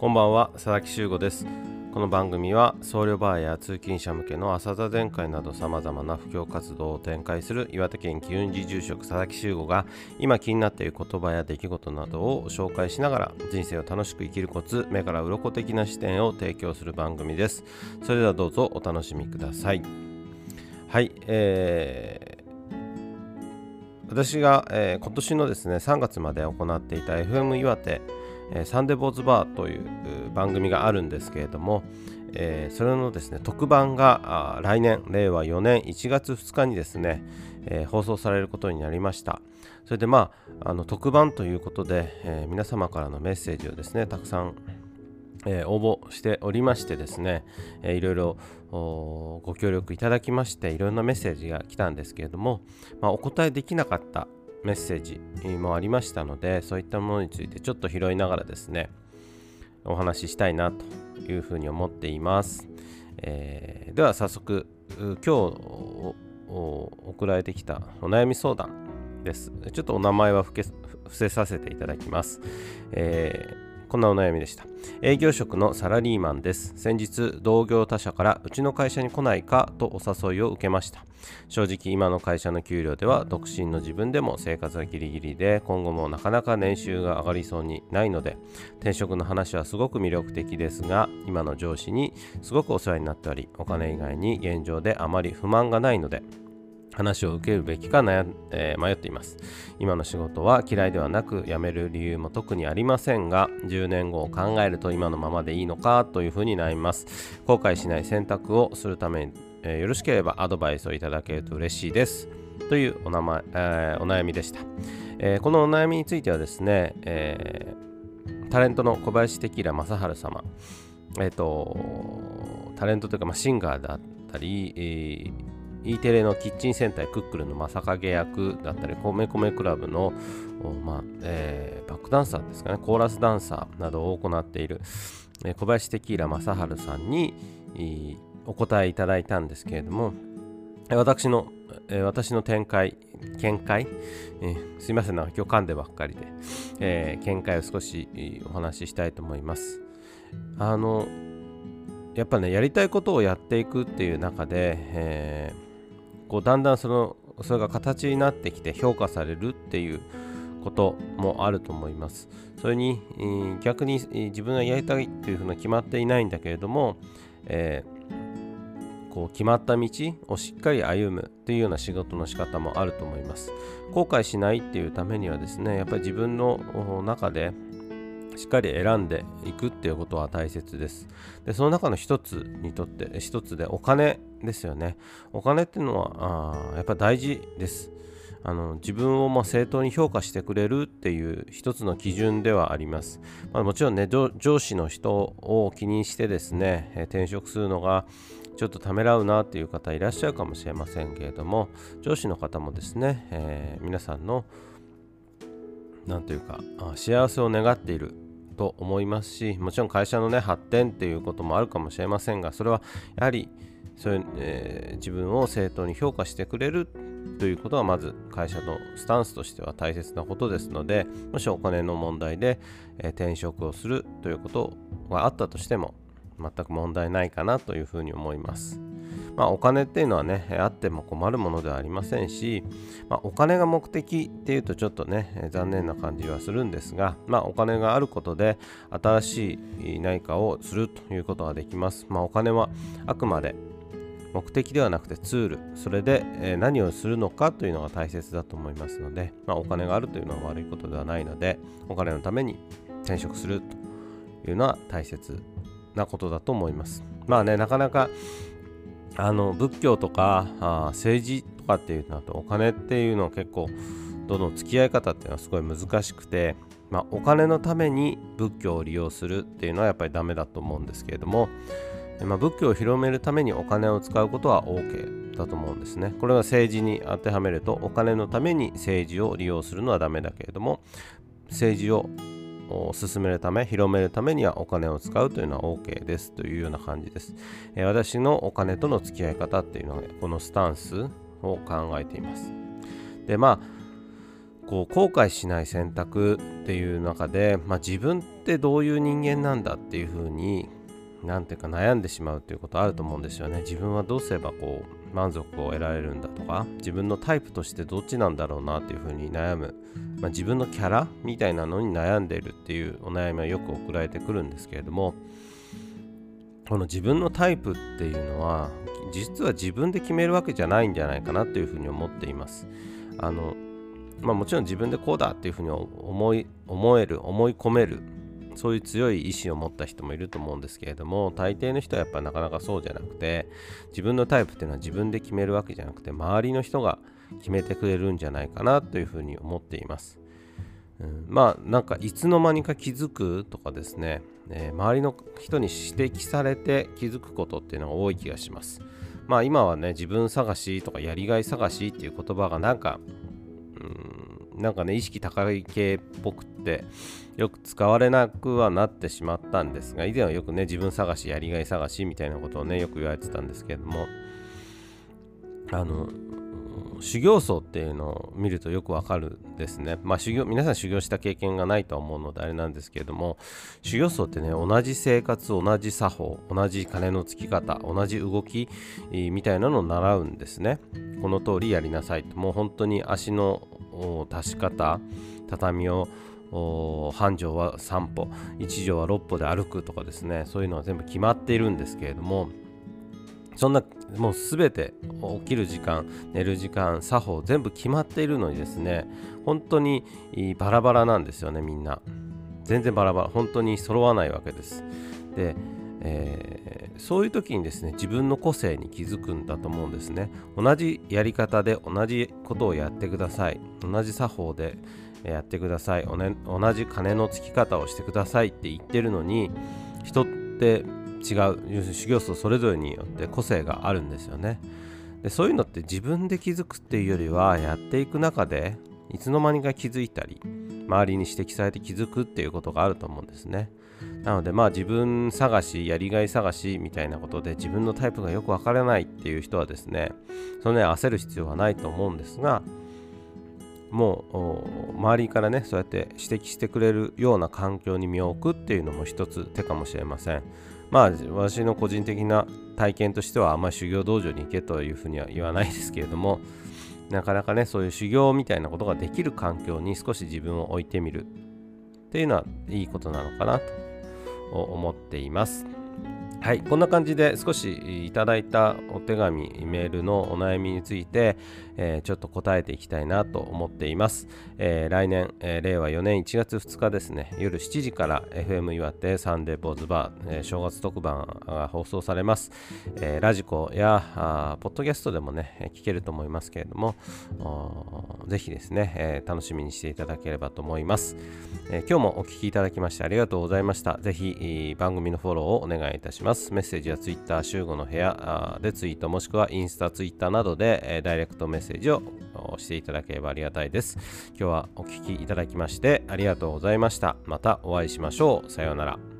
こんばんは佐々木修吾です。この番組は僧侶バーや通勤者向けの朝座禅会などさまざまな布教活動を展開する岩手県機運寺住職佐々木修吾が今気になっている言葉や出来事などを紹介しながら人生を楽しく生きるコツ目から鱗的な視点を提供する番組です。それではどうぞお楽しみください。はいえー私が、えー、今年のですね3月まで行っていた FM 岩手え、サンデーボーズバーという番組があるんですけれども、えー、それのですね特番が来年令和4年1月2日にですね、えー、放送されることになりました。それでまああの特番ということで、え皆様からのメッセージをですねたくさんえ、応募しておりましてですね、えー、いろいろご協力いただきましていろんなメッセージが来たんですけれども、まあ、お答えできなかったメッセージもありましたのでそういったものについてちょっと拾いながらですねお話ししたいなというふうに思っています、えー、では早速今日送られてきたお悩み相談です。ちょっとお名前は伏せさせていただきます、えーこんなお悩みでした。営業職のサラリーマンです。先日、同業他社からうちの会社に来ないかとお誘いを受けました。正直、今の会社の給料では独身の自分でも生活はギリギリで、今後もなかなか年収が上がりそうにないので、転職の話はすごく魅力的ですが、今の上司にすごくお世話になっており、お金以外に現状であまり不満がないので、話を受けるべきか悩、えー、迷っています。今の仕事は嫌いではなく辞める理由も特にありませんが10年後を考えると今のままでいいのかというふうに悩みます。後悔しない選択をするために、えー、よろしければアドバイスをいただけると嬉しいです。というお名前、えー、お悩みでした、えこのお悩みについてはですね、えタレントの小林テキラ正治様。えっ、とタレントというか、まあ、シンガーだったり、えー E テレのキッチン戦隊クックルンの正影役だったり、コメコメクラブの、まあえー、バックダンサーですかね、コーラスダンサーなどを行っている、えー、小林テキーラ正治さんにお答えいただいたんですけれども、私の、えー、私の展開、見解、えー、すいません、なんか今日噛んでばっかりで、えー、見解を少しお話ししたいと思います。あの、やっぱね、やりたいことをやっていくっていう中で、えーこうだんだんそのそれが形になってきて評価されるっていうこともあると思います。それに、えー、逆に、自分がやりたいっていうふうな決まっていないんだけれども、えー、こう決まった道をしっかり歩むっていうような仕事の仕方もあると思います。後悔しないっていうためにはですね、やっぱり自分の中でしっかり選んでいくっていうことは大切です。で、その中の一つにとって、一つでお金ですよね。お金っていうのは、あやっぱ大事です。あの自分をも正当に評価してくれるっていう一つの基準ではあります。まあ、もちろんね上司の人を気にしてですね、え転職するのがちょっとためらうなっていう方いらっしゃるかもしれませんけれども上司の方もですね、えー、皆さんの何というか幸せを願っていると思いますしもちろん会社のね発展っていうこともあるかもしれませんがそれはやはりそういう、えー、自分を正当に評価してくれるということはまず会社のスタンスとしては大切なことですのでもしお金の問題で、えー、転職をするということがあったとしても全く問題ないかなというふうに思います。まあ、お金っていうのはね、あっても困るものではありませんし、まあ、お金が目的っていうとちょっとね、残念な感じはするんですが、まあ、お金があることで新しい何かをするということができます。まあ、お金はあくまで目的ではなくてツール、それで、何をするのかというのが大切だと思いますので、まあ、お金があるというのは悪いことではないので、お金のために転職するというのは大切なことだと思います。まあね、なかなかあの仏教とかあ政治とかっていうのとお金っていうのは結構どの付き合い方っていうのはすごい難しくて、まあ、お金のために仏教を利用するっていうのはやっぱりダメだと思うんですけれども、まあ、仏教を広めるためにお金を使うことは OK だと思うんですね。これは政治に当てはめるとお金のために政治を利用するのはダメだけれども政治を進めるため広めるためにはお金を使うというのは OK ですというような感じです、えー、私のお金との付き合い方っていうのはこのスタンスを考えています。でまあこう後悔しない選択っていう中で、まあ、自分ってどういう人間なんだっていうふうに何ていうか悩んでしまうっていうことあると思うんですよね。自分はどうすればこう満足を得られるんだとか自分のタイプとしてどっちなんだろうなっていうふうに悩む、まあ、自分のキャラみたいなのに悩んでいるっていうお悩みはよく送られてくるんですけれどもこの自分のタイプっていうのは実は自分で決めるわけじゃないんじゃないかなというふうに思っています。あのまあ、もちろん自分でこうだっていうふうに思い思える思い込めるそういう強い意志を持った人もいると思うんですけれども大抵の人はやっぱなかなかそうじゃなくて自分のタイプっていうのは自分で決めるわけじゃなくて周りの人が決めてくれるんじゃないかなというふうに思っています、うん、まあなんかいつの間にか気づくとかですね、えー、周りの人に指摘されて気づくことっていうのが多い気がします。まあ今はね自分探しとかやりがい探しっていう言葉がなんかなんかね意識高い系っぽくってよく使われなくはなってしまったんですが以前はよくね自分探しやりがい探しみたいなことをねよく言われてたんですけれどもあの修行僧っていうのを見るとよくわかるんですね。まあ修行、皆さん修行した経験がないとは思うのであれなんですけれども、修行僧ってね、同じ生活、同じ作法、同じ金のつき方、同じ動きみたいなのを習うんですね。この通りやりなさいと。もう本当に足の足し方、畳を半畳は3歩1畳は6歩で歩くとかですねそういうのは全部決まっているんですけれどもそんなもう全て起きる時間寝る時間作法全部決まっているのにですね本当にバラバラなんですよねみんな。全然バラバラ本当に揃わないわけです。で、えー、そういう時にですね自分の個性に気づくんだと思うんですね。同じやり方で同じことをやってください。同じ作法でやってください、ね、同じ金のつき方をしてくださいって言ってるのに人って違う修行僧それぞれによって個性があるんですよね。でそういうのって自分で気づくっていうよりはやっていく中でいつの間にか気づいたり周りに指摘されて気づくっていうことがあると思うんですね。なのでまあ自分探しやりがい探しみたいなことで自分のタイプがよくわからないっていう人はですねそのね焦る必要はないと思うんですがもう周りからねそうやって指摘してくれるような環境に身を置くっていうのも一つ手かもしれません。まあ私の個人的な体験としてはあんまり修行道場に行けというふうには言わないですけれども なかなかねそういう修行みたいなことができる環境に少し自分を置いてみるっていうのはいいことなのかなと思っています。はい、こんな感じで少しいただいたお手紙、メールのお悩みについて、えー、ちょっと答えていきたいなと思っています。えー、来年、えー、令和4年1月2日ですね、夜7時から FM 岩手サンデーボーズバー、え正月特番が放送されます。えラジコやあポッドキャストでもね、聞けると思いますけれども、ぜひですね、え楽しみにしていただければと思います、え今日もお聴きいただきましてありがとうございました。ぜひ番組のフォローをお願いいたします。メッセージは Twitter 集合の部屋でツイートもしくはインスタ、ツイッターなどで、ダイレクトメッセージをしていただければありがたいです。今日はお聴きいただきましてありがとうございました。またお会いしましょう。さようなら。